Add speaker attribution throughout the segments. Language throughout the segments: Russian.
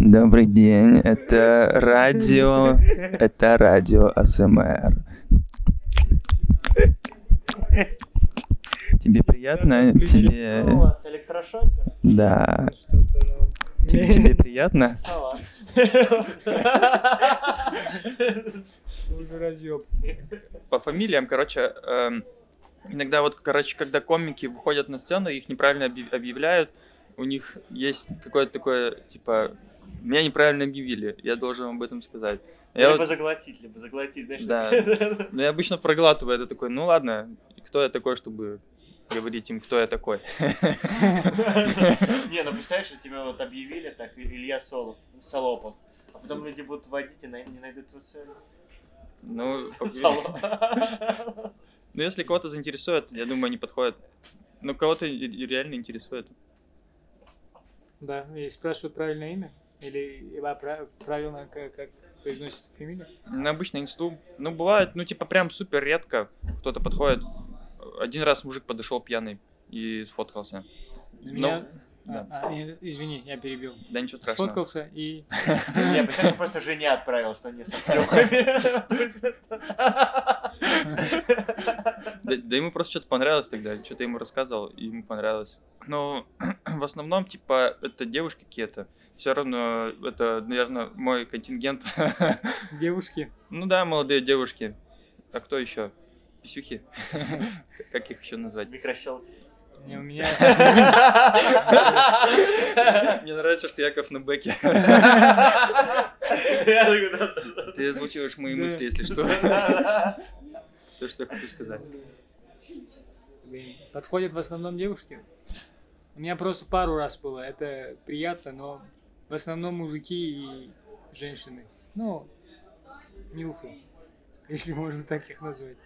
Speaker 1: Добрый день, это радио, это радио АСМР. Тебе приятно? Тебе...
Speaker 2: У вас электрошокер?
Speaker 1: Да.
Speaker 3: Что-то, ну,
Speaker 1: Тебе, тебе приятно? По фамилиям, короче, эм, иногда вот, короче, когда комики выходят на сцену, их неправильно объяв- объявляют, у них есть какое-то такое, типа, меня неправильно объявили, я должен об этом сказать. Я
Speaker 2: Либо
Speaker 1: вот-
Speaker 2: заглотить, либо заглотить, знаешь.
Speaker 1: Да.
Speaker 2: такое.
Speaker 1: Ну, я обычно проглатываю это такой, ну ладно, кто я такой, чтобы говорить им, кто я такой.
Speaker 2: Не, ну представляешь, что тебя вот объявили так, Илья Солоп, Солопов. А потом люди будут водить и не найдут твою цель.
Speaker 1: Ну,
Speaker 2: Соло.
Speaker 1: ну, если кого-то заинтересует, я думаю, они подходят. Ну, кого-то реально интересует.
Speaker 3: Да, и спрашивают правильное имя? Или Ива пра- правильно, как, как произносится фамилия?
Speaker 1: Ну, обычно инсту. Ну, бывает, ну, типа, прям супер редко кто-то подходит. Один раз мужик подошел пьяный и сфоткался.
Speaker 3: Меня...
Speaker 1: да.
Speaker 3: а, а, э, извини, я перебил.
Speaker 1: Да ничего страшного.
Speaker 3: Сфоткался и...
Speaker 2: Не, представляешь, просто жене отправил, что не с оплёхами.
Speaker 1: Да, да ему просто что-то понравилось тогда, что-то ему рассказывал, и ему понравилось. Но в основном, типа, это девушки какие-то. Все равно это, наверное, мой контингент.
Speaker 3: Девушки.
Speaker 1: Ну да, молодые девушки. А кто еще? Писюхи. Как их еще назвать?
Speaker 2: Микрощелки.
Speaker 3: Не, у меня...
Speaker 1: Мне нравится, что Яков на бэке. Ты озвучиваешь мои мысли, если что. Все, что я хочу сказать.
Speaker 3: Подходят в основном девушки? У меня просто пару раз было. Это приятно, но в основном мужики и женщины. Ну, милфы, если можно так их назвать.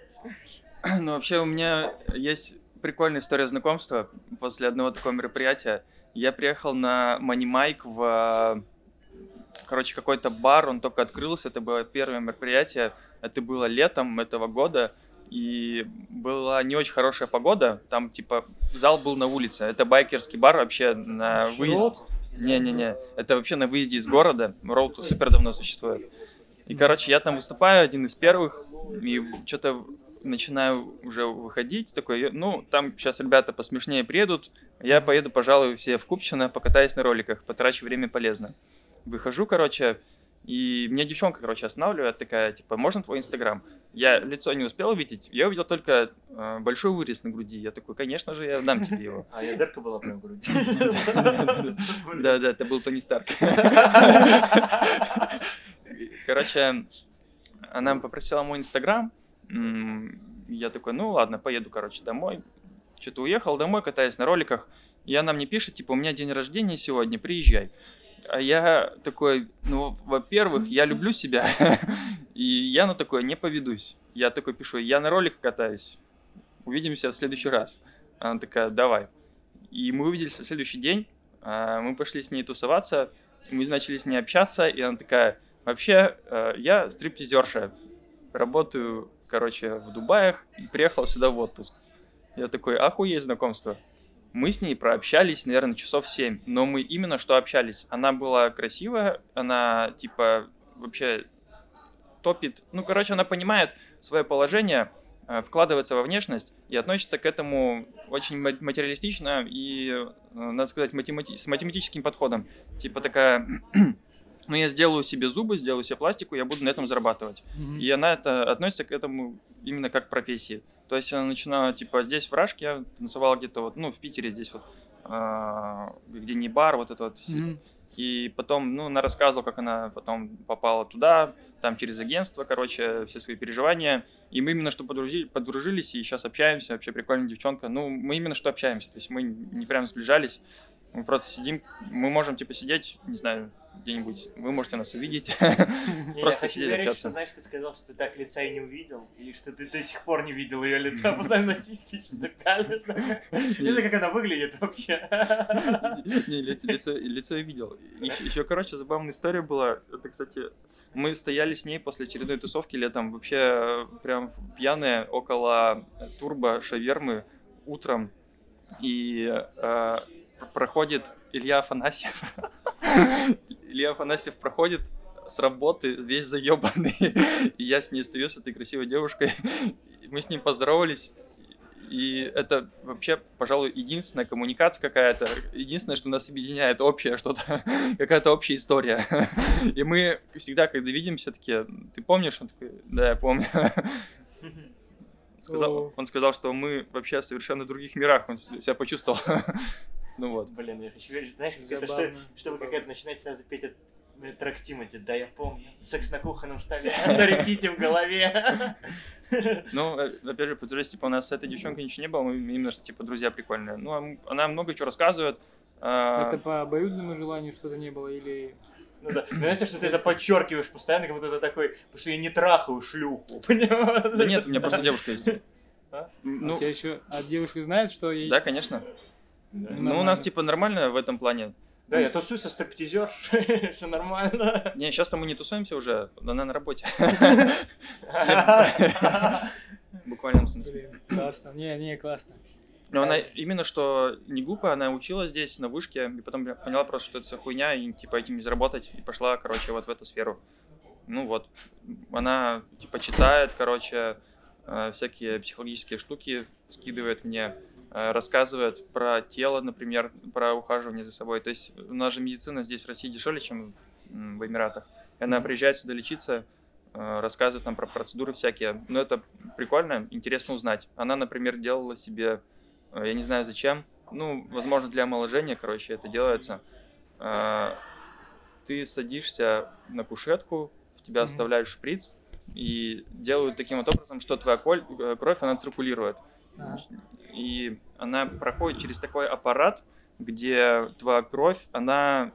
Speaker 1: Ну, вообще, у меня есть прикольная история знакомства после одного такого мероприятия. Я приехал на Money Майк в, короче, какой-то бар, он только открылся, это было первое мероприятие, это было летом этого года, и была не очень хорошая погода, там, типа, зал был на улице, это байкерский бар вообще на выезде. Не-не-не, это вообще на выезде из города. Роуд супер давно существует. И, короче, я там выступаю, один из первых, и что-то начинаю уже выходить, такой, ну, там сейчас ребята посмешнее приедут, я поеду, пожалуй, все в Купчино, покатаюсь на роликах, потрачу время полезно. Выхожу, короче, и меня девчонка, короче, останавливает, такая, типа, можно твой инстаграм? Я лицо не успел увидеть, я увидел только э, большой вырез на груди. Я такой, конечно же, я дам тебе его.
Speaker 2: А я дырка была прям в груди.
Speaker 1: Да, да, это был Тони Старк. Короче, она попросила мой инстаграм. Я такой, ну ладно, поеду, короче, домой. Что-то уехал домой, катаюсь на роликах. И она мне пишет, типа, у меня день рождения сегодня, приезжай. А я такой, ну, во-первых, я люблю себя, и я на такое не поведусь. Я такой пишу, я на роликах катаюсь, увидимся в следующий раз. Она такая, давай. И мы увиделись на следующий день, а, мы пошли с ней тусоваться, мы начали с ней общаться, и она такая, вообще, э, я стриптизерша, работаю, короче, в Дубаях, и приехал сюда в отпуск. Я такой, охуеть знакомство. Мы с ней прообщались, наверное, часов 7, но мы именно что общались. Она была красивая, она, типа, вообще топит, ну, короче, она понимает свое положение, э, вкладывается во внешность и относится к этому очень ма- материалистично и, э, надо сказать, математи- с математическим подходом. Типа такая, ну, я сделаю себе зубы, сделаю себе пластику, я буду на этом зарабатывать.
Speaker 3: Мгм.
Speaker 1: И она это относится к этому именно как к профессии. То есть она начинала, типа, здесь в Рашке я танцевала где-то вот, ну, в Питере здесь вот, а, где не бар, вот это вот.
Speaker 3: Мгм.
Speaker 1: И потом, ну, она рассказывала, как она потом попала туда, там через агентство, короче, все свои переживания. И мы именно что подружи- подружились, и сейчас общаемся, вообще прикольная девчонка. Ну, мы именно что общаемся, то есть мы не прям сближались, мы просто сидим, мы можем, типа, сидеть, не знаю, где-нибудь, вы можете нас увидеть, просто сидеть общаться.
Speaker 2: знаешь, ты сказал, что ты так лица и не увидел, и что ты до сих пор не видел ее лица, постоянно на сиськи что-то пялишь. Как она выглядит вообще.
Speaker 1: Не, лицо, я видел. Еще, короче, забавная история была. Это, кстати, мы стояли с ней после очередной тусовки летом, вообще прям пьяные около турбо шавермы утром. И э, проходит Илья Афанасьев. Илья Афанасьев проходит с работы весь заебанный. И я с ней стою, с этой красивой девушкой. Мы с ним поздоровались. И это вообще, пожалуй, единственная коммуникация какая-то, единственное, что нас объединяет, общее что-то, какая-то общая история. И мы всегда, когда видимся, такие, ты помнишь? Он такой, да, я помню. Сказал, он сказал, что мы вообще в совершенно других мирах, он себя почувствовал. Ну вот.
Speaker 2: Блин, я хочу верить, знаешь, это, что, чтобы какая-то начинать сразу петь от трек Тимати, да, я помню, секс на кухонном столе, на репите в голове.
Speaker 1: Ну, э, опять же, подтверждаюсь, типа, у нас с этой девчонкой ничего не было, мы именно, что, типа, друзья прикольные. Ну, а она много чего рассказывает. а,
Speaker 3: Это по обоюдному желанию что-то не было или...
Speaker 2: Ну да, но знаете, что ты это подчеркиваешь постоянно, как будто это такой, потому что я не трахаю шлюху, понимаешь?
Speaker 1: Да нет, у меня просто девушка есть.
Speaker 2: А?
Speaker 1: Ну,
Speaker 3: у тебя еще... А девушка знает, что есть...
Speaker 1: да, конечно.
Speaker 2: Да.
Speaker 1: Ну, у нас, типа, нормально в этом плане.
Speaker 2: Да, я тусую со стриптизер, все нормально.
Speaker 1: Не, сейчас-то мы не тусуемся уже, она на работе. В буквальном смысле.
Speaker 3: Классно. Не, не, классно.
Speaker 1: Но она именно что не глупая, она училась здесь на вышке, и потом поняла просто, что это вся хуйня, и типа этим не заработать, и пошла, короче, вот в эту сферу. Ну вот, она типа читает, короче, э, всякие психологические штуки скидывает мне, э, рассказывает про тело, например, про ухаживание за собой. То есть у нас же медицина здесь в России дешевле, чем в Эмиратах. И она приезжает сюда лечиться, э, рассказывает нам про процедуры всякие. Но это прикольно, интересно узнать. Она, например, делала себе, э, я не знаю зачем, ну, возможно, для омоложения, короче, это делается. Ты садишься на кушетку, в тебя
Speaker 3: Мгм.
Speaker 1: вставляют шприц, и делают таким вот образом, что твоя кровь, она циркулирует.
Speaker 3: Ага.
Speaker 1: И она проходит через такой аппарат, где твоя кровь, она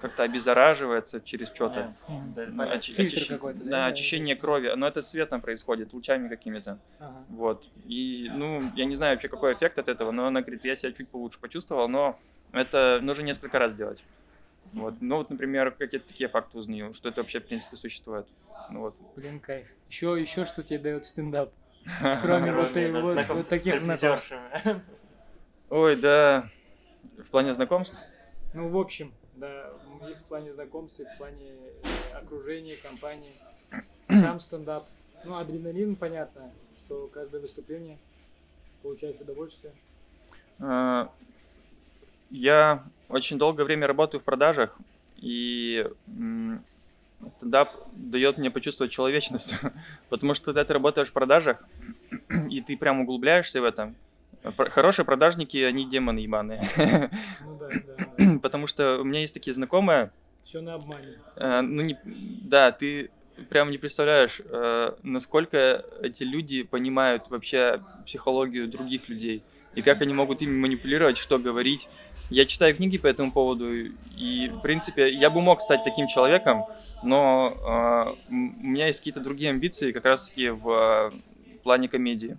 Speaker 1: как-то обеззараживается через что-то.
Speaker 3: Мгм.
Speaker 2: Да,
Speaker 1: очи-
Speaker 3: какой-то, да?
Speaker 1: Да, очищение крови, но это светом происходит, лучами какими-то.
Speaker 3: Ага.
Speaker 1: Вот. И, ну, я не знаю вообще, какой эффект от этого, но она говорит, я себя чуть получше почувствовал, но это нужно несколько раз делать. Вот. Ну, вот, например, какие-то такие факты узнаю, что это вообще, в принципе, существует. Ну, вот.
Speaker 3: Блин, кайф. Еще, еще что тебе дает стендап? Кроме вот, и- вот, таких знакомств.
Speaker 1: Ой, да, в плане знакомств.
Speaker 3: Ну, в общем, да, и в плане знакомств, и в плане окружения, компании. Сам стендап. Ну, адреналин, понятно, что каждое выступление получаешь удовольствие.
Speaker 1: А, Я очень долгое время работаю в продажах, и стендап дает мне почувствовать человечность, потому что когда ты работаешь в продажах, и ты прям углубляешься в это, про- хорошие продажники, они демоны ебаные,
Speaker 3: Ну да, да, да.
Speaker 1: потому что у меня есть такие знакомые,
Speaker 3: Все на обмане.
Speaker 1: Э, ну, не, да, ты прям не представляешь, э, насколько эти люди понимают вообще психологию других людей и как они могут ими манипулировать, что говорить. Я читаю книги по этому поводу, и, в принципе, я бы мог стать таким человеком, но э, у меня есть какие-то другие амбиции, как раз-таки в э, плане комедии.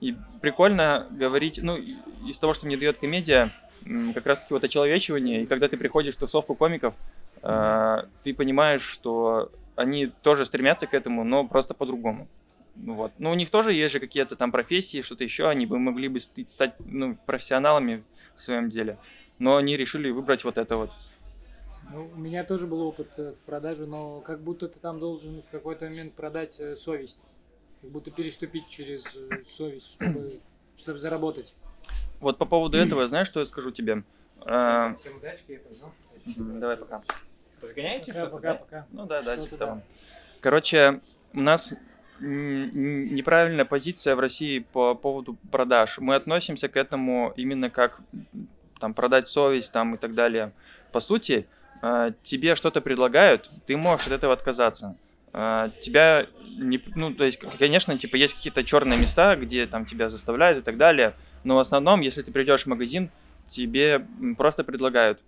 Speaker 1: И прикольно говорить, ну, из того, что мне дает комедия, как раз-таки вот очеловечивание, и когда ты приходишь в тусовку комиков, э, ты понимаешь, что они тоже стремятся к этому, но просто по-другому. Ну вот. Ну, у них тоже есть же какие-то там профессии, что-то еще, они бы могли бы ст- стать ну, профессионалами в своем деле, но они решили выбрать вот это вот.
Speaker 3: Ну, у меня тоже был опыт э, в продаже, но как будто ты там должен в какой-то момент продать э, совесть. Как будто переступить через э, совесть, чтобы, чтобы заработать.
Speaker 1: Вот по поводу этого, знаешь, что я скажу тебе?
Speaker 3: Всем удачи, я пойду.
Speaker 1: мгм, Давай пока.
Speaker 2: Разгоняете
Speaker 3: Пока,
Speaker 2: что-то,
Speaker 3: пока,
Speaker 2: да?
Speaker 3: пока.
Speaker 1: Ну да, да, типа
Speaker 3: да.
Speaker 1: того. Короче, у нас неправильная позиция в России по поводу продаж. Мы относимся к этому именно как там продать совесть там и так далее. По сути, э, тебе что-то предлагают, ты можешь от этого отказаться. Э, Тебя не, ну то есть, конечно, типа есть какие-то черные места, где там тебя заставляют и так далее. Но в основном, если ты придешь в магазин, тебе просто предлагают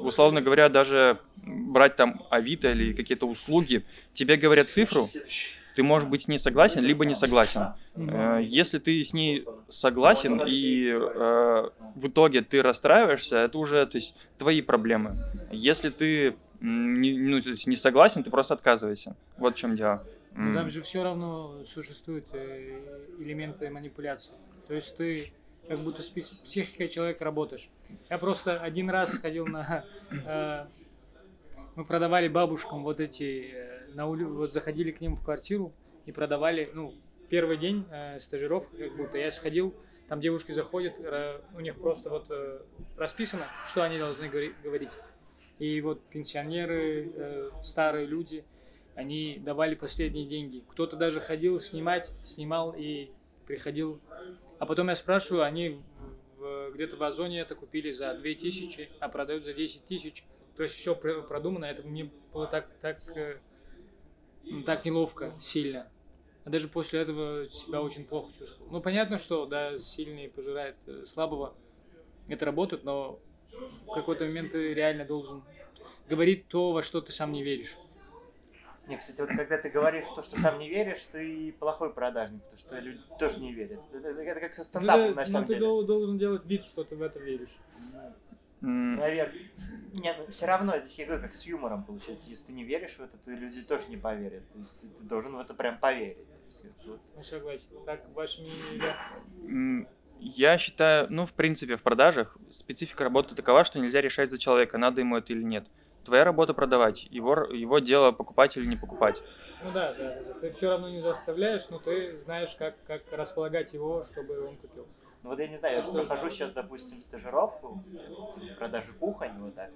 Speaker 1: условно говоря, даже брать там Авито или какие-то услуги, тебе говорят цифру, ты можешь быть с ней согласен, либо не согласен. Э, Если ты с ней согласен и э, в итоге ты расстраиваешься, это уже то есть, твои проблемы. Если ты не, ну, то есть не согласен, ты просто отказывайся. Вот в чем дело.
Speaker 3: Но там же все равно существуют э, элементы манипуляции. То есть ты как будто с пси- психикой человека работаешь. Я просто один раз ходил на... э, мы продавали бабушкам вот эти... э, на ули... Вот заходили к ним в квартиру и продавали, ну, первый день э, стажировка, как будто я сходил, там девушки заходят, ра- у них просто вот э, расписано, что они должны говори- говорить. И вот пенсионеры, э, старые люди, они давали последние деньги. Кто-то даже ходил снимать, снимал и приходил. А потом я спрашиваю, они где-то в Озоне это купили за 2000, а продают за 10 тысяч. То есть все продумано, это мне было так, так, э, ну, так неловко, сильно. А даже после этого себя очень плохо чувствовал. Ну, понятно, что, да, сильный пожирает э, слабого. Это работает, но в какой-то момент ты реально должен говорить то, во что ты сам не веришь.
Speaker 2: Не, кстати, вот когда ты говоришь то, что сам не веришь, ты плохой продажник, потому что люди тоже не верят. Это, как со
Speaker 3: Ну,
Speaker 2: стендапом,
Speaker 3: да,
Speaker 2: на
Speaker 3: но
Speaker 2: самом
Speaker 3: ты
Speaker 2: деле.
Speaker 3: дол- должен делать вид, что ты в это веришь.
Speaker 1: М,
Speaker 2: Наверное. Не, ну все равно, здесь я говорю, как с юмором получается. Если ты не веришь в это, то люди тоже не поверят. То есть ты, ты должен в это прям поверить. Есть, вот.
Speaker 3: Ну, согласен. Так, ваше мнение, Илья?
Speaker 1: Я считаю, ну, в принципе, в продажах специфика работы такова, что нельзя решать за человека, надо ему это или нет. Твоя работа продавать, его, его дело покупать или не покупать.
Speaker 3: Ну да, да, да. Ты все равно не заставляешь, но ты знаешь, как, как располагать его, чтобы он купил.
Speaker 2: Ну вот я не знаю, я
Speaker 3: Что
Speaker 2: прохожу сейчас, допустим, стажировку, типа, продажи кухонь, вот так,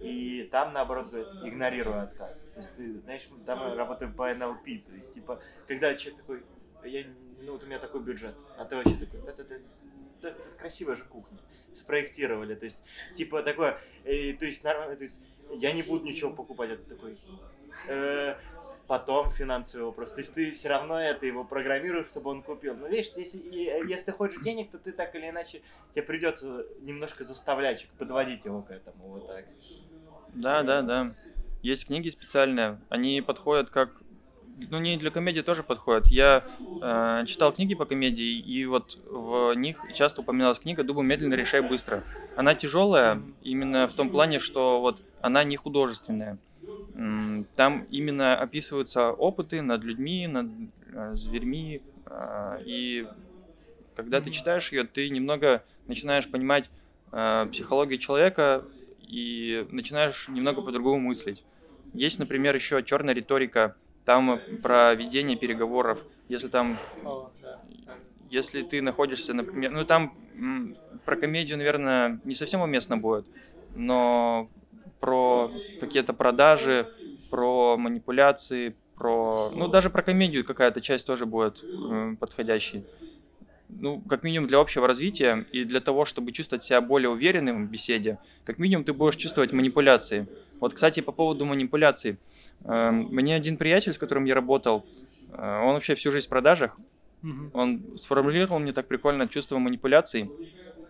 Speaker 2: и там, наоборот, говорят, игнорирую отказ. То есть ты, знаешь, там мы работаем по НЛП, то есть, типа, когда человек такой, я, ну вот у меня такой бюджет, а ты вообще такой, это, это, это красивая же кухня, спроектировали, то есть, типа, такое, э, то есть, нормально, то есть, я не буду ничего покупать, это такой, э, потом финансовый вопрос. То есть ты все равно это его программируешь, чтобы он купил. Но видишь, если, и- если хочешь денег, то ты так или иначе тебе придется немножко заставлять, подводить его к этому вот так.
Speaker 1: Да, да, да. Есть книги специальные, они подходят как... Ну, не для комедии тоже подходят. Я э, читал книги по комедии, и вот в них часто упоминалась книга «Дуба медленно, решай быстро». Она тяжелая именно в том плане, что вот она не художественная. Там именно описываются опыты над людьми, над э, зверьми, а, и когда ты читаешь ее, ты немного начинаешь понимать э, психологию человека и начинаешь немного по-другому мыслить. Есть, например, еще черная риторика, там про ведение переговоров. Если там, если ты находишься, например, ну там про комедию, наверное, не совсем уместно будет, но про какие-то продажи, про манипуляции, про, ну даже про комедию какая-то часть тоже будет э, подходящей. Ну, как минимум для общего развития и для того, чтобы чувствовать себя более уверенным в беседе, как минимум ты будешь чувствовать манипуляции. Вот, кстати, по поводу манипуляций. Э, Мне один приятель, с которым я работал, э, он вообще всю жизнь в продажах,
Speaker 3: Мгм.
Speaker 1: он сформулировал мне так прикольно чувство манипуляций.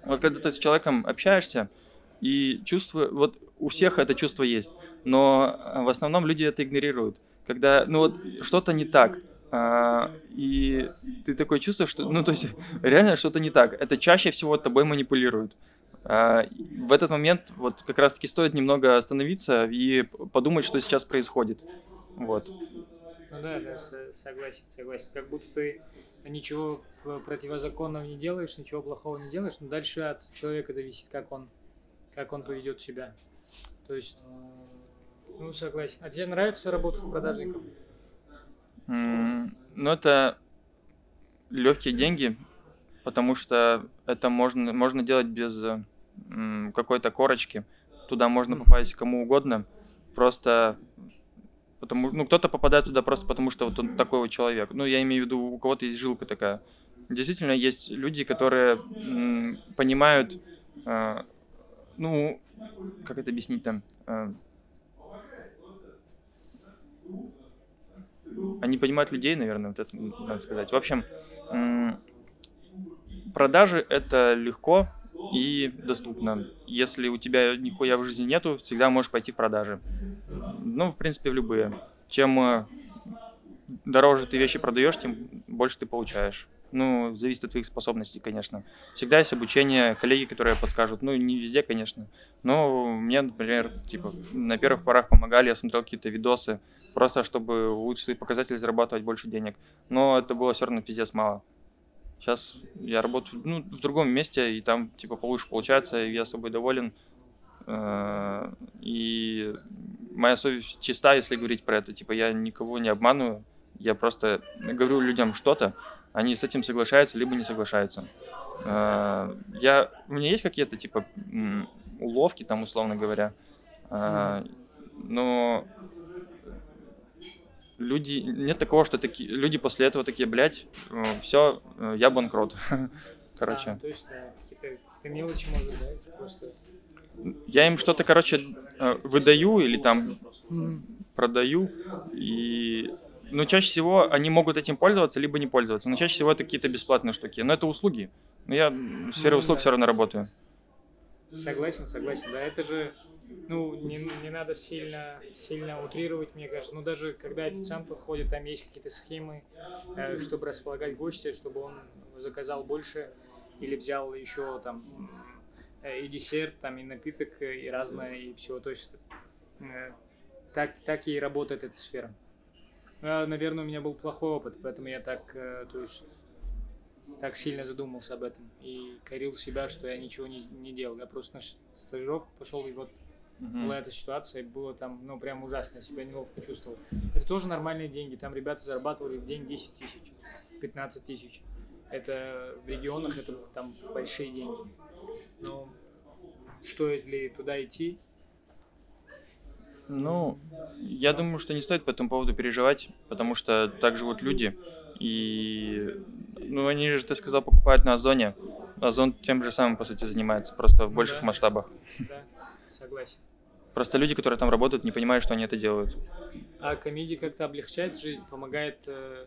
Speaker 1: Вот когда ты с человеком общаешься и чувство, вот у всех это чувство есть, но э, в основном люди это игнорируют. Когда, ну вот что-то не так, а, и ты такое чувствуешь, что, ну то есть реально что-то не так. Это чаще всего тобой манипулируют. А, в этот момент вот как раз-таки стоит немного остановиться и подумать, что сейчас происходит. Вот.
Speaker 3: Ну да, да, со- согласен, согласен. Как будто ты ничего п- противозаконного не делаешь, ничего плохого не делаешь, но дальше от человека зависит, как он, как он поведет себя. То есть, ну согласен. А тебе нравится работа продажником?
Speaker 1: М, Ну, это легкие деньги, потому что это можно, можно делать без м, какой-то корочки. Туда можно попасть кому угодно. Просто потому, ну, кто-то попадает туда просто потому, что вот он такой вот человек. Ну, я имею в виду, у кого-то есть жилка такая. Действительно, есть люди, которые м, понимают, э, ну, как это объяснить там, э, они понимают людей, наверное, вот это надо сказать. В общем, продажи это легко и доступно. Если у тебя нихуя в жизни нету, всегда можешь пойти в продажи. Ну, в принципе, в любые. Чем э, дороже ты вещи продаешь, тем больше ты получаешь. Ну, зависит от твоих способностей, конечно. Всегда есть обучение, коллеги, которые подскажут. Ну, не везде, конечно. Но мне, например, типа, на первых порах помогали, я смотрел какие-то видосы, просто чтобы улучшить свои показатели, зарабатывать больше денег. Но это было все равно пиздец мало. Сейчас я работаю ну, в другом месте, и там типа получше получается, и я собой доволен. Э, И моя совесть чиста, если говорить про это. Типа я никого не обманываю, я просто говорю людям что-то, они с этим соглашаются, либо не соглашаются. Э, Я, у меня есть какие-то типа уловки, там условно говоря, Э, но люди нет такого, что такие люди после этого такие, блядь, все, я банкрот. Короче,
Speaker 3: А, то есть, да, какие-то, какие-то мелочи, может, да, просто...
Speaker 1: я им что-то, короче, э, выдаю или там продаю, и ну, чаще всего они могут этим пользоваться, либо не пользоваться. Но чаще всего это какие-то бесплатные штуки. Но это услуги. Но я в сфере
Speaker 3: Ну,
Speaker 1: услуг
Speaker 3: да.
Speaker 1: все равно работаю.
Speaker 3: Согласен, согласен, да, это же, ну, не, не надо сильно, сильно утрировать, мне кажется, ну, даже когда официант подходит, там есть какие-то схемы, э, чтобы располагать гостя, чтобы он заказал больше или взял еще там э, и десерт, там и напиток, э, и разное, и все, то есть так, так и работает эта сфера. Ну, наверное, у меня был плохой опыт, поэтому я так, э, то есть, так сильно задумался об этом и корил себя, что я ничего не, не делал. Я просто на стажировку пошел, и вот
Speaker 1: Мгм.
Speaker 3: была эта ситуация, было там, ну, прям ужасно, я себя неловко чувствовал. Это тоже нормальные деньги, там ребята зарабатывали в день 10 тысяч, 15 тысяч. Это в регионах, это там большие деньги. Но стоит ли туда идти?
Speaker 1: Ну, я думаю, что не стоит по этому поводу переживать, потому что так живут люди. И, ну, они же, ты сказал, покупают на Озоне. Озон тем же самым, по сути, занимается, просто в больших
Speaker 3: да.
Speaker 1: масштабах.
Speaker 3: Да, согласен.
Speaker 1: Просто люди, которые там работают, не понимают, что они это делают.
Speaker 3: А комедия как-то облегчает жизнь, помогает э,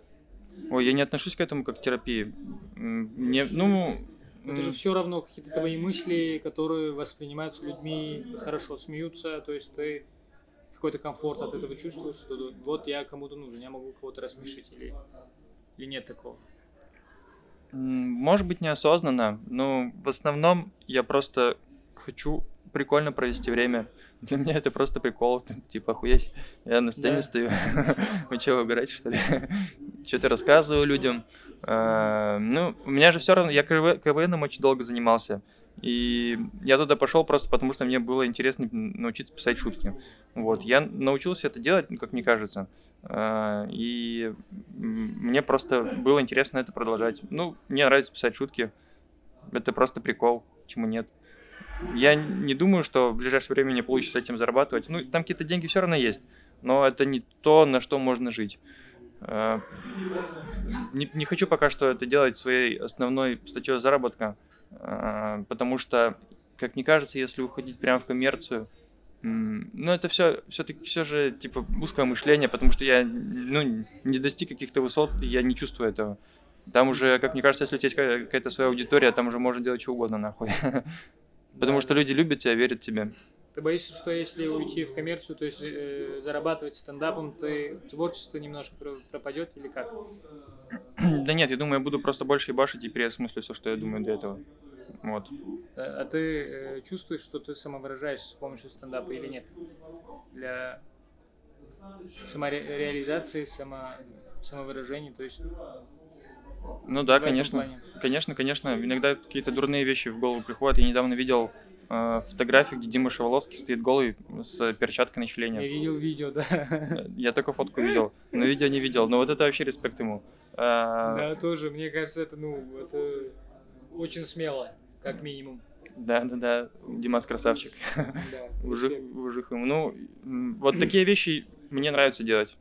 Speaker 1: Ой, я не отношусь к этому как к терапии. Мне, ну,
Speaker 3: Это же все равно какие-то твои мысли, которые воспринимаются людьми хорошо, смеются, то есть ты какой-то комфорт от этого чувствуешь, что вот я кому-то нужен, я могу кого-то рассмешить или, или нет такого.
Speaker 1: может быть, неосознанно, но в основном я просто хочу прикольно провести время. Для меня это просто прикол, типа, охуеть, я на сцене
Speaker 3: Да.
Speaker 1: стою, вы что, угорать, что ли? Что-то рассказываю людям. А, Ну, у меня же все равно, я КВ КВНом очень долго занимался, и я туда пошел просто потому, что мне было интересно научиться писать шутки. Вот, я научился это делать, ну, как мне кажется, А, и мне просто было интересно это продолжать. Ну, мне нравится писать шутки, это просто прикол, почему нет. Я не думаю, что в ближайшее время мне получится этим зарабатывать. Ну, там какие-то деньги все равно есть, но это не то, на что можно жить. А, Не, не хочу пока что это делать своей основной статьей заработка, а, потому что, как мне кажется, если уходить прямо в коммерцию, м, ну, это все, все-таки все же, типа, узкое мышление, потому что я, ну, не достиг каких-то высот, я не чувствую этого. Там уже, как мне кажется, если у тебя есть ка- какая-то своя аудитория, там уже можно делать что угодно, нахуй. Потому что люди любят тебя, верят тебе.
Speaker 3: Ты боишься, что если уйти в коммерцию, то есть э, зарабатывать стендапом, ты творчество немножко про- пропадет или как?
Speaker 1: Да нет, я думаю, я буду просто больше ебашить и переосмыслю все, что я думаю до этого. Вот.
Speaker 3: А а ты э, чувствуешь, что ты самовыражаешься с помощью стендапа или нет? Для самореализации, само, самовыражения, то есть
Speaker 1: Ну да, конечно. Конечно, конечно. Иногда какие-то дурные вещи в голову приходят. Я недавно видел фотографию, где Дима Шаволовский стоит голый с перчаткой на
Speaker 3: Я
Speaker 1: члене.
Speaker 3: видел видео, да.
Speaker 1: Я только фотку видел, но видео не видел. Но вот это вообще респект ему. А,
Speaker 3: Да, тоже, мне кажется, это, ну, это очень смело, как минимум.
Speaker 1: Да, да, да. Димас красавчик.
Speaker 3: Да,
Speaker 1: Ужих, ему. Ну, вот такие вещи мне нравится делать.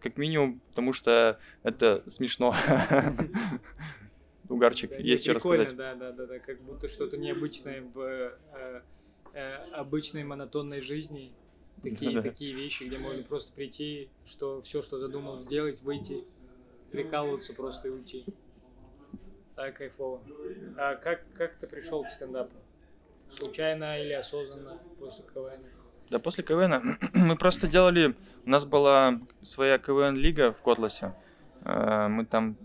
Speaker 1: Как минимум, потому что это смешно. Угарчик,
Speaker 3: Да,
Speaker 1: есть что рассказать.
Speaker 3: Да, да, да, да, как будто что-то необычное в э, э, обычной монотонной жизни. Такие,
Speaker 1: Да-да.
Speaker 3: такие вещи, где можно просто прийти, что все, что задумал сделать, выйти, прикалываться просто и уйти. Так, кайфово. А как, как ты пришел к стендапу? Случайно или осознанно после КВН?
Speaker 1: Да, после КВН мы просто делали... У нас была своя КВН-лига в Котласе. Э, Мы там...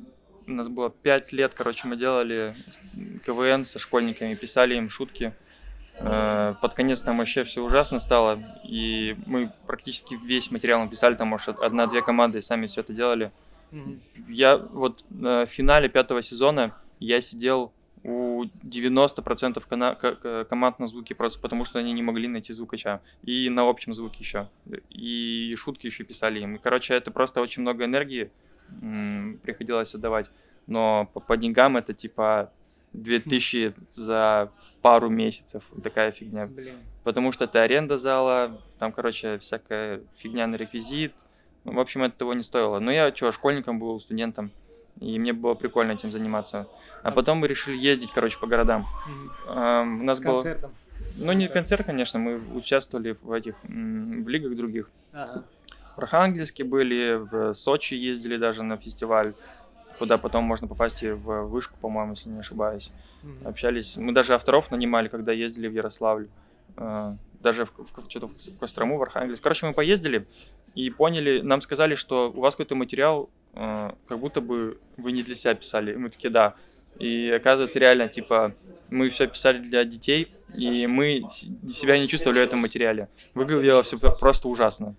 Speaker 1: У нас было пять лет, короче, мы делали КВН со школьниками, писали им шутки. Э, Под конец там вообще все ужасно стало, и мы практически весь материал написали, там, может, одна-две команды сами все это делали. Я вот э, в финале пятого сезона я сидел у 90% кана- к- к- команд на звуке просто потому, что они не могли найти звукача. И на общем звуке еще. И шутки еще писали им. И, короче, это просто очень много энергии приходилось отдавать. Но по, по деньгам это типа 2000 за пару месяцев. Такая фигня.
Speaker 3: Блин.
Speaker 1: Потому что это аренда зала, там, короче, всякая фигня на реквизит. Ну, В общем, это того не стоило. Но я что, школьником был, студентом. И мне было прикольно этим заниматься. А потом мы решили ездить, короче, по городам. Эм, У нас было... Ну, не концерт, конечно, мы участвовали в этих, в лигах других.
Speaker 3: Ага.
Speaker 1: В Архангельске были, в Сочи ездили даже на фестиваль, куда потом можно попасть и в вышку, по-моему, если не ошибаюсь.
Speaker 3: Мгм.
Speaker 1: Общались. Мы даже авторов нанимали, когда ездили в Ярославль. Э, Даже в, в- что-то в Кострому, в Архангельск. Короче, мы поездили и поняли, нам сказали, что у вас какой-то материал, э, как будто бы вы не для себя писали. И мы такие, да. И оказывается, реально, типа, мы все писали для детей, и мы себя не чувствовали в этом материале. Выглядело все просто ужасно.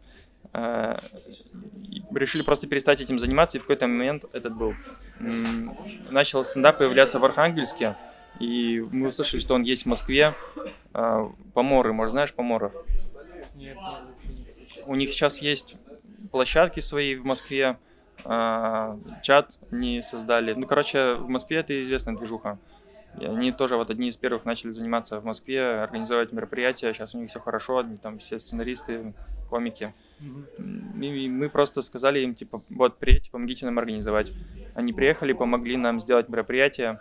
Speaker 1: И решили просто перестать этим заниматься, и в какой-то момент этот был. Начал стендап появляться в Архангельске, и мы услышали, что он есть в Москве. Э, Поморы, может, знаешь Поморов?
Speaker 3: Нет, не.
Speaker 1: У них сейчас есть площадки свои в Москве, а, чат не создали. Ну, короче, в Москве это известная движуха. И они тоже вот одни из первых начали заниматься в Москве, организовать мероприятия. Сейчас у них все хорошо, там все сценаристы, комики.
Speaker 3: Мгм.
Speaker 1: И мы просто сказали им, типа, вот, приедьте, помогите нам организовать. Они приехали, помогли нам сделать мероприятие.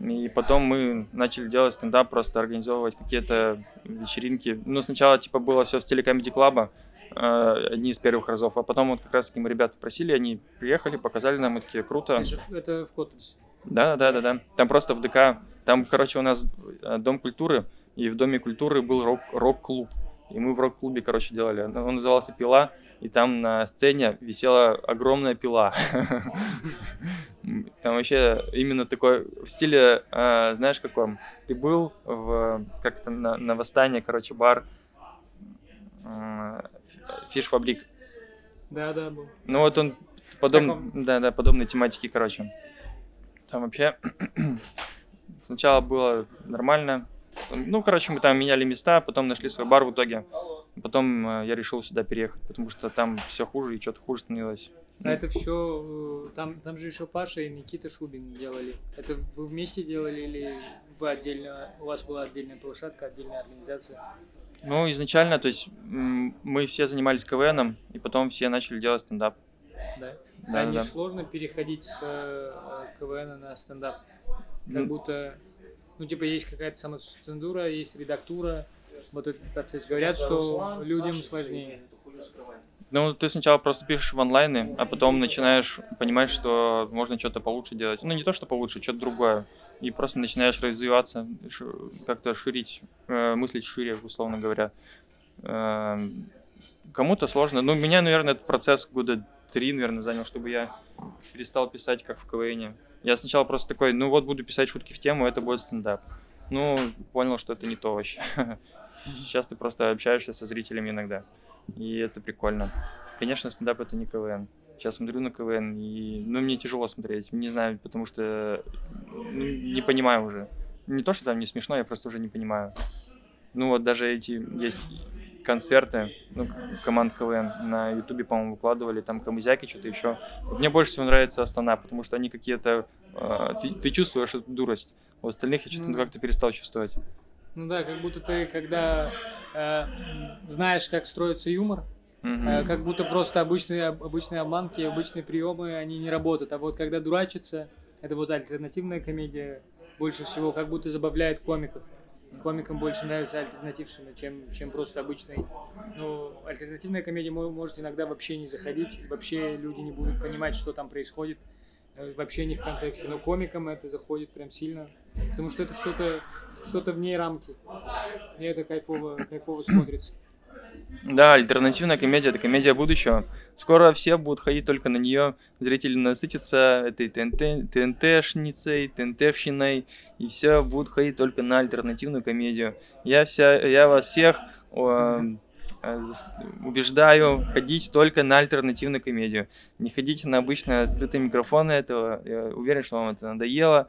Speaker 1: И потом мы начали делать стендап, просто организовывать какие-то вечеринки. Ну, сначала, типа, было все в телекомеди клаба, э, одни из первых разов. А потом вот как раз таки мы ребят попросили, они приехали, показали нам, мы такие, круто.
Speaker 3: Это, же- это в Коттедж.
Speaker 1: Да, да, да, да. Там просто в ДК, там, короче, у нас э, дом культуры, и в доме культуры был рок- рок-клуб. И мы в рок-клубе, короче, делали. Он назывался «Пила», и там на сцене висела огромная пила. Там вообще именно такой в стиле, э, знаешь, каком? Ты был в как-то на, на короче, бар э, Фиш-фабрик.
Speaker 3: Да, да, был.
Speaker 1: Ну вот он подобный, да, да, подобной тематики, короче. Там вообще сначала было нормально. Ну, короче, мы там меняли места, потом нашли свой бар в итоге. Потом э, я решил сюда переехать, потому что там все хуже и что-то хуже становилось.
Speaker 3: А это все, там, там же еще Паша и Никита Шубин делали. Это вы вместе делали или вы отдельно, у вас была отдельная площадка, отдельная организация?
Speaker 1: Ну, изначально, то есть мы все занимались КВНом, и потом все начали делать стендап.
Speaker 3: Да?
Speaker 1: Да,
Speaker 3: а не
Speaker 1: да.
Speaker 3: сложно переходить с э, КВН на стендап? Как будто, ну, типа, есть какая-то самоцензура, есть редактура, вот этот процесс. Говорят, что людям сложнее.
Speaker 1: Ну, ты сначала просто пишешь в онлайне, а потом начинаешь понимать, что можно что-то получше делать. Ну, не то, что получше, что-то другое. И просто начинаешь развиваться, как-то ширить, э, мыслить шире, условно говоря. Эм, Кому-то сложно. Ну, меня, наверное, этот процесс года три, наверное, занял, чтобы я перестал писать, как в КВН. Я сначала просто такой, ну вот буду писать шутки в тему, это будет стендап. Ну, понял, что это не то вообще. Сейчас ты просто общаешься со зрителями иногда. И это прикольно. Конечно, стендап это не КВН. Сейчас смотрю на КВН, и ну, мне тяжело смотреть. Не знаю, потому что ну, не понимаю уже. Не то, что там не смешно, я просто уже не понимаю. Ну вот даже эти есть концерты, ну, команд КВН на Ютубе, по-моему, выкладывали, там камызяки, что-то еще. Вот мне больше всего нравится Астана, потому что они какие-то... э, ты, ты чувствуешь эту дурость. У остальных я что-то
Speaker 3: Ну
Speaker 1: как-то перестал чувствовать.
Speaker 3: Ну да, как будто ты, когда э, знаешь, как строится юмор. Э, Как будто просто обычные, обычные обманки, обычные приемы, они не работают. А вот когда дурачатся, это вот альтернативная комедия больше всего как будто забавляет комиков. Комикам больше нравится альтернативщина, чем, чем просто обычный. Ну, альтернативная комедия мо- может иногда вообще не заходить, вообще люди не будут понимать, что там происходит, э, вообще не в контексте. Но комикам это заходит прям сильно, потому что это что-то что-то вне рамки. И это кайфово, кайфово смотрится.
Speaker 1: Да, альтернативная комедия это комедия будущего. Скоро все будут ходить только на нее. Зрители насытятся этой ТНТ, ТНТшницей, ТНТвщиной, и все будут ходить только на альтернативную комедию. Я, вся, я вас всех э, э, убеждаю ходить только на альтернативную комедию. Не ходите на обычные открытые микрофоны этого. Я уверен, что вам это надоело.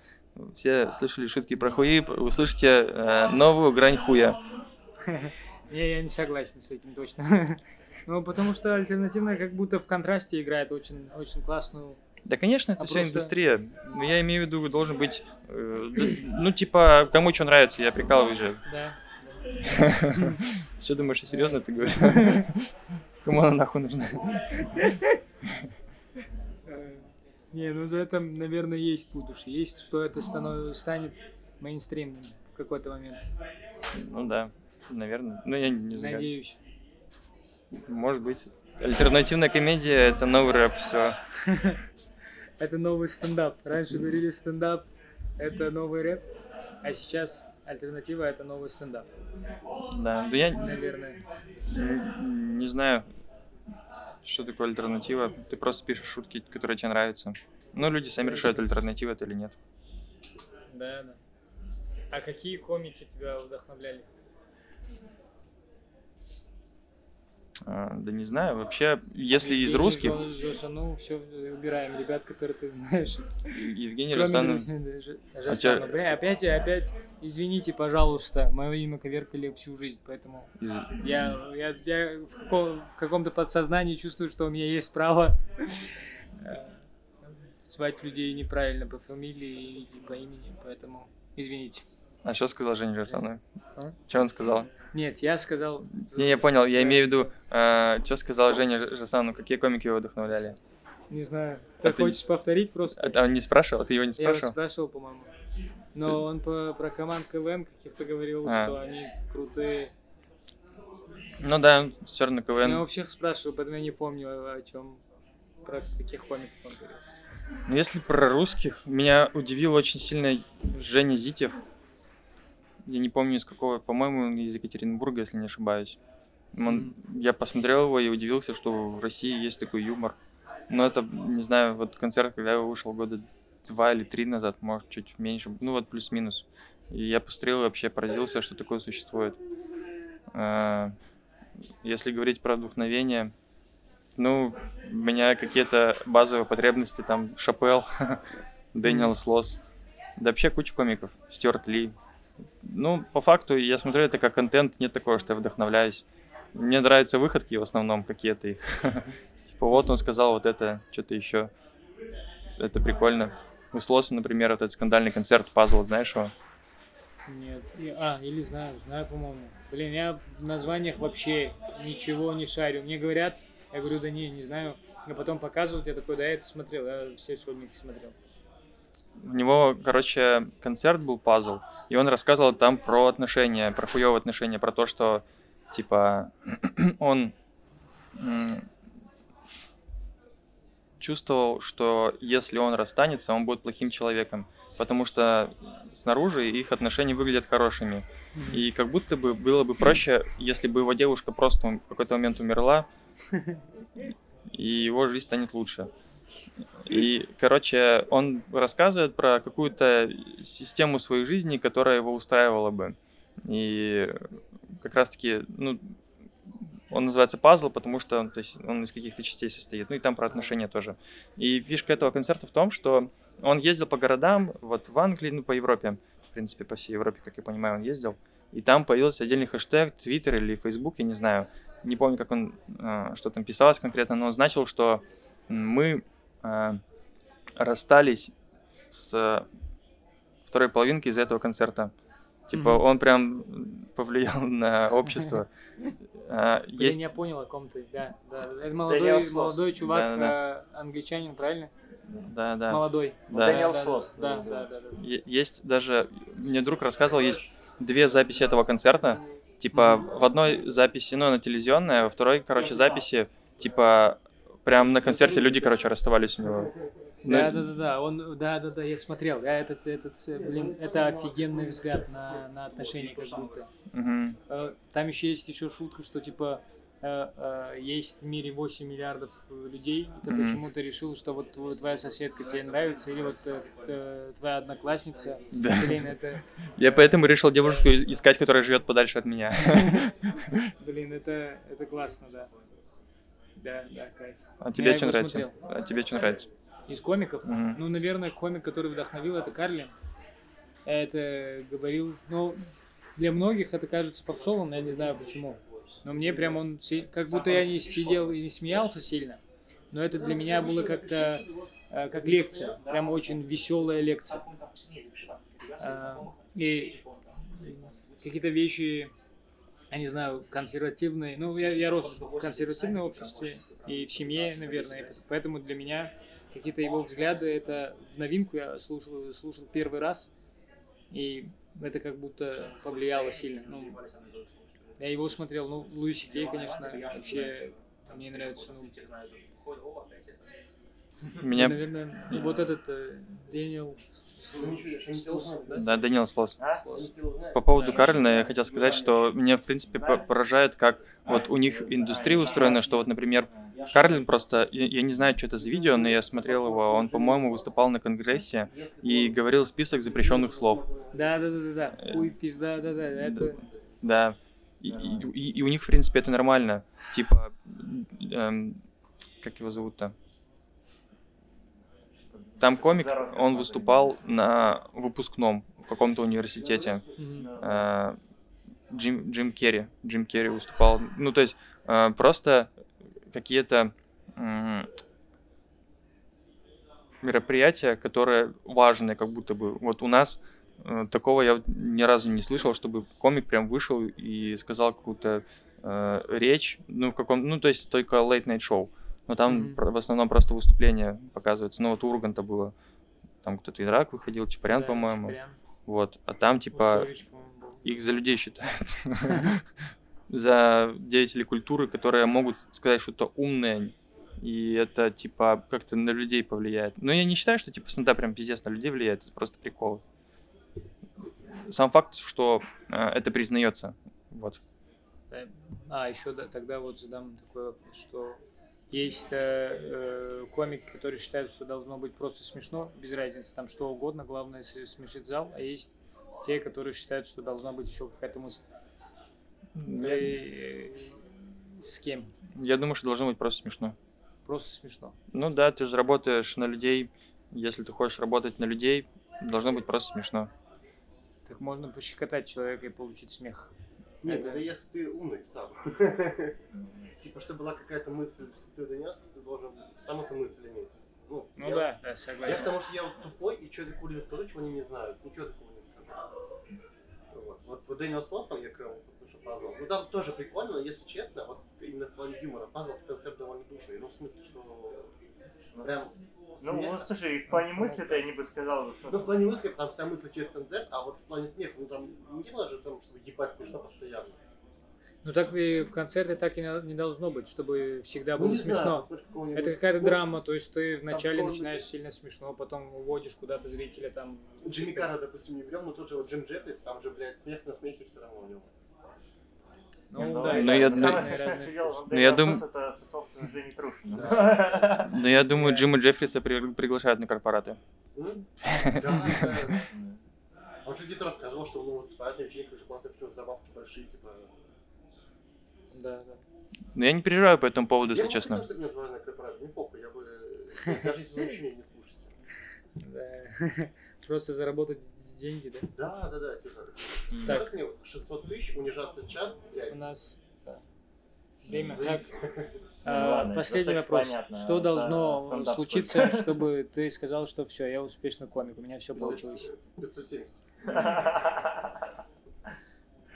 Speaker 1: все слышали шутки про хуи, услышите э, новую грань хуя.
Speaker 3: Не, я не согласен с этим точно. Ну, потому что альтернативная как будто в контрасте играет очень, очень классную.
Speaker 1: Да, конечно, это
Speaker 3: А
Speaker 1: все
Speaker 3: просто-
Speaker 1: индустрия. Но я имею в виду, должен быть, э, д- ну, типа, кому что нравится, я прикалываюсь же.
Speaker 3: Да.
Speaker 1: Ты что думаешь, серьезно это говорю? Кому она нахуй нужна?
Speaker 3: Э, Не, ну за это, наверное, есть будущее. Есть, что это станет мейнстримным в какой-то момент.
Speaker 1: Ну да, наверное. Ну, я не знаю.
Speaker 3: Надеюсь.
Speaker 1: Может быть. Альтернативная комедия — это новый рэп, все.
Speaker 3: Это новый стендап. Раньше говорили стендап это новый рэп, а сейчас альтернатива это новый стендап.
Speaker 1: Да, да я
Speaker 3: Наверное.
Speaker 1: н- не знаю, что такое альтернатива. Ты просто пишешь шутки, которые тебе нравятся. Ну, люди сами решают, альтернатива это или нет.
Speaker 3: Да, да. А какие комики тебя вдохновляли?
Speaker 1: А, да не знаю, вообще, если из
Speaker 3: Евгений
Speaker 1: русских,
Speaker 3: Жо- Жоша, ну все, убираем ребят, которые ты знаешь.
Speaker 1: Евгений Русанов, А
Speaker 3: Жосанова.
Speaker 1: чё-
Speaker 3: Бля, опять, опять, извините, пожалуйста, мое имя коверкали всю жизнь, поэтому
Speaker 1: из-
Speaker 3: я, я, я в, каком- в каком-то подсознании чувствую, что у меня есть право э, звать людей неправильно по фамилии и по имени, поэтому извините.
Speaker 1: А что сказал Женя Русанов?
Speaker 3: А?
Speaker 1: Что он сказал?
Speaker 3: Нет, я сказал...
Speaker 1: Не, я понял, я имею в виду, что сказал Женя Ж- Жасанов, какие комики его вдохновляли?
Speaker 3: Не знаю. Ты
Speaker 1: А ты-
Speaker 3: хочешь повторить просто?
Speaker 1: А он не спрашивал? Ты его не
Speaker 3: Я его
Speaker 1: спрашивал?
Speaker 3: спрашивал, по-моему. Но
Speaker 1: Ты-
Speaker 3: он по, про команд КВН каких-то говорил,
Speaker 1: А.
Speaker 3: что они крутые.
Speaker 1: Ну да, все равно
Speaker 3: Я его
Speaker 1: КВН.
Speaker 3: всех спрашивал, поэтому я не помню, о чем, про каких комиков он говорил.
Speaker 1: Ну, если про русских, меня удивил очень сильно Женя Зитев. Я не помню из какого, по-моему, он из Екатеринбурга, если не ошибаюсь. Он- Я посмотрел его и удивился, что в России есть такой юмор. Но это, не знаю, вот концерт, когда я вышел года два или три назад, может, чуть меньше, ну вот плюс-минус. И я посмотрел и вообще поразился, что такое существует. А, Если говорить про вдохновение, ну, у меня какие-то базовые потребности, там, Шапел, Дэниел Слос, да вообще куча комиков, Стюарт Ли. Ну, по факту, я смотрю это как контент, нет такого, что я вдохновляюсь. Мне нравятся выходки в основном какие-то их. Типа вот он сказал вот это, что-то еще. Это прикольно. У Слоса, например, этот скандальный концерт пазл, знаешь его?
Speaker 3: Нет. А, или знаю, знаю, по-моему. Блин, я в названиях вообще ничего не шарю. Мне говорят, я говорю, да не, не знаю. А потом показывают, я такой, да, я это смотрел, я все сольники смотрел.
Speaker 1: У него, короче, концерт был пазл, и он рассказывал там про отношения, про хуевые отношения, про то, что, типа, он чувствовал, что если он расстанется, он будет плохим человеком, потому что снаружи их отношения выглядят хорошими. И как будто бы было бы проще, если бы его девушка просто в какой-то момент умерла, и его жизнь станет лучше. И, короче, он рассказывает про какую-то систему своей жизни, которая его устраивала бы. И как раз-таки, ну, он называется пазл, потому что то есть, он из каких-то частей состоит. Ну и там про отношения тоже. И фишка этого концерта в том, что он ездил по городам, вот в Англии, ну по Европе, в принципе, по всей Европе, как я понимаю, он ездил. И там появился отдельный хэштег, Твиттер или Фейсбук, я не знаю. Не помню, как он, э, что там писалось конкретно, но он значил, что мы э, расстались с второй половинки из-за этого концерта. Типа,
Speaker 3: Мгм.
Speaker 1: он прям повлиял на общество.
Speaker 3: Блин,
Speaker 1: Есть,
Speaker 3: я понял, о ком ты, да. да. Это молодой, молодой чувак,
Speaker 1: Да-да-да.
Speaker 3: э, англичанин, правильно?
Speaker 1: да, да.
Speaker 3: Молодой.
Speaker 1: Да.
Speaker 2: Дэниел
Speaker 3: да,
Speaker 2: Слос,
Speaker 3: Да,
Speaker 2: да,
Speaker 3: да,
Speaker 2: да.
Speaker 3: да, да.
Speaker 1: Есть даже, мне друг рассказывал, есть две записи этого концерта. Типа, в одной записи, ну, она телевизионная, а во второй, короче, записи, типа, прям на концерте люди, короче, расставались у него. Ну,
Speaker 3: Да, да, да, да, он, да, да, да, я смотрел, я этот, этот, э, блин, это офигенный взгляд на, на отношения как будто. Э, Там еще есть еще шутка, что типа э, есть в мире 8 миллиардов людей, и ты
Speaker 1: Мгм.
Speaker 3: почему-то решил, что вот тв- твоя соседка тебе нравится, или вот твоя одноклассница,
Speaker 1: Да.
Speaker 3: блин, это,
Speaker 1: Я поэтому решил девушку искать, которая живет подальше от меня.
Speaker 3: блин, это, это классно, да. Да, да, кайф.
Speaker 1: А тебе что нравится?
Speaker 3: смотрел.
Speaker 1: А тебе что нравится?
Speaker 3: Из комиков,
Speaker 1: Мгм.
Speaker 3: ну, наверное, комик, который вдохновил, это Карлин. это говорил. Но для многих это кажется попсовым, я не знаю почему. Но мне прям он, как будто я не сидел и не смеялся сильно. Но это для меня было как-то э, как лекция, прям очень веселая лекция. А, И какие-то вещи, я не знаю, консервативные. Ну, я, я рос в консервативном обществе и в семье, наверное, поэтому для меня какие-то его взгляды, это в новинку я слушал, слушал первый раз, и это как будто повлияло сильно. Ну, я его смотрел, ну, Луиси Кей, конечно, вообще мне нравится. Ну,
Speaker 1: Меня,
Speaker 3: наверное, ну, вот этот э, Дэниел да?
Speaker 1: Данил Слос.
Speaker 2: А?
Speaker 1: По поводу Карлина я хотел сказать, что меня, в принципе, по- поражает, как вот у них индустрия устроена, что вот, например, Карлин просто, я, я не знаю, что это за видео, но я смотрел его, он, по-моему, выступал на конгрессе и говорил список запрещенных слов.
Speaker 3: Да, да, да, да, да. Ой, пизда, да, да, это.
Speaker 1: Да. И, и- и- и у них, в принципе, это нормально. Типа, эм, как его зовут-то? Там комик, он выступал на выпускном в каком-то университете. Э, Джим, Джим Керри. Джим Керри выступал. Ну, то есть, э, просто какие-то мероприятия, которые важные, как будто бы. Вот у нас э, такого я ни разу не слышал, чтобы комик прям вышел и сказал какую-то э, речь, ну, в каком, ну, то есть только late night show. Но там
Speaker 3: Мгм.
Speaker 1: про- в основном просто выступления показываются. Ну, вот у Урганта было, там кто-то Ирак выходил, Чапарян,
Speaker 3: Да,
Speaker 1: по-моему.
Speaker 3: Чапарян.
Speaker 1: Вот, а там, типа,
Speaker 3: Усович,
Speaker 1: их за людей считают. За деятелей культуры, которые могут сказать что-то умное, и это, типа, как-то на людей повлияет. Но я не считаю, что, типа, стендап прям пиздец на людей влияет, это просто прикол. Сам факт, что э, это признается. Вот.
Speaker 3: Да. А, еще да, тогда вот задам такой вопрос, что есть э, э, комики, которые считают, что должно быть просто смешно, без разницы, там что угодно, главное смешит зал, а есть те, которые считают, что должна быть еще какая-то мысль.
Speaker 1: Я,
Speaker 3: Э, с кем?
Speaker 1: я думаю, что должно быть просто смешно.
Speaker 3: Просто смешно.
Speaker 1: Ну да, ты же работаешь на людей. Если ты хочешь работать на людей, должно быть просто смешно.
Speaker 3: Так можно пощекотать человека и получить смех.
Speaker 4: Нет,
Speaker 3: Это-
Speaker 4: это если ты умный сам. Типа, чтобы была какая-то мысль, что ты донес, ты должен сам эту мысль иметь. Ну,
Speaker 3: Ну
Speaker 4: я-
Speaker 3: да, да,
Speaker 4: Я
Speaker 3: согласен.
Speaker 4: потому что я вот тупой, и что такого скажу, чего они не знают. Ничего такого не скажу. Вот, вот, вот Дэниел Слов, там я крыл, послушал пазл. Ну там тоже прикольно, но если честно, вот именно в плане юмора, пазл концепт довольно душный. Ну, в смысле, что прям
Speaker 2: Ну,
Speaker 4: смех-
Speaker 2: вот, слушай, и в плане мысли-то я не бы сказал, что...
Speaker 4: Ну, в плане мысли, там вся мысль через концерт, а вот в плане смеха, ну там не было же там, чтобы ебать смешно постоянно.
Speaker 3: Ну так и в концерте так и не должно быть, чтобы всегда
Speaker 4: Ну,
Speaker 3: было
Speaker 4: знаю,
Speaker 3: смешно.
Speaker 4: какого-нибудь-
Speaker 3: Это какая-то
Speaker 4: Ну,
Speaker 3: драма, то есть ты вначале начинаешь сильно смешно, потом уводишь куда-то зрителя там.
Speaker 4: Джимми Карра, допустим, не берем, но тот же вот Джим Джеффрис, там же, блядь, смех на смехе все равно у него.
Speaker 3: Ну,
Speaker 2: Не,
Speaker 3: да,
Speaker 1: Ну,
Speaker 3: да,
Speaker 1: я думаю-
Speaker 2: Самое смешное, что делал.
Speaker 1: Ну, я дум-
Speaker 2: это сосался с.
Speaker 1: Но я думаю. Джима Джеффриса при- приглашают на корпораты.
Speaker 4: М? Да, да. Он же где-то рассказывал, что он выступает на вечеринках, уже классно, почему за бабки большие, типа.
Speaker 3: Да, да.
Speaker 1: Но я не переживаю по этому поводу, если
Speaker 4: я бы
Speaker 1: честно.
Speaker 4: хотел, чтобы меня звали на корпорацию, мне похуй, я бы... Даже если вы вообще меня не слушаете.
Speaker 3: Да. Просто заработать деньги, да?
Speaker 4: Да, да, да, типа.
Speaker 3: Так.
Speaker 4: Так. мне вот 600 тысяч, унижаться час, блядь.
Speaker 3: У нас да. время. Так,
Speaker 2: Ну
Speaker 3: а,
Speaker 2: ладно,
Speaker 3: последний вопрос.
Speaker 2: понятно,
Speaker 3: Что должно случиться,
Speaker 2: сколько?
Speaker 3: чтобы ты сказал, что все, я успешный комик, у меня все получилось?
Speaker 4: 570.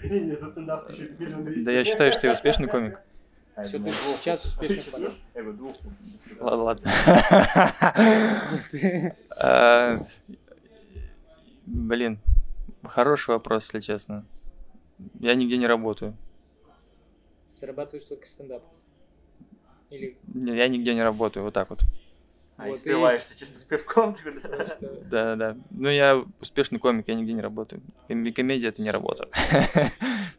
Speaker 4: Не, за стендап ты чуть миллион двести.
Speaker 1: Да я считаю, что я успешный комик.
Speaker 2: А,
Speaker 3: Все, ты сейчас успешный комик.
Speaker 1: Ладно, А, Блин, хороший вопрос, если честно. Я нигде не работаю.
Speaker 3: Зарабатываешь только стендап. Или
Speaker 1: Я нигде не работаю, вот так вот.
Speaker 2: А, и
Speaker 3: Вот и-
Speaker 2: спиваешься чисто с пивком тогда.
Speaker 1: Да, да, да. Ну, я успешный комик, я нигде не работаю. Ком- Комедия это не работа.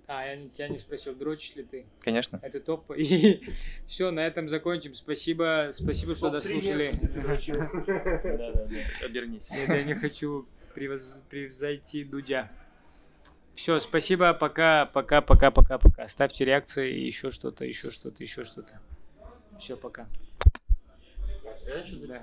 Speaker 3: А, я не- тебя не спросил, дрочишь ли ты?
Speaker 1: Конечно.
Speaker 3: Это топ. И все, на этом закончим. Спасибо, спасибо, что дослушали.
Speaker 4: где ты дрочил.
Speaker 1: Обернись.
Speaker 3: Нет, я не хочу превоз- превзойти Дудя. Все, спасибо, пока, пока, пока, пока, пока. Ставьте реакции, еще что-то, еще что-то, еще что-то. Все, пока. Да.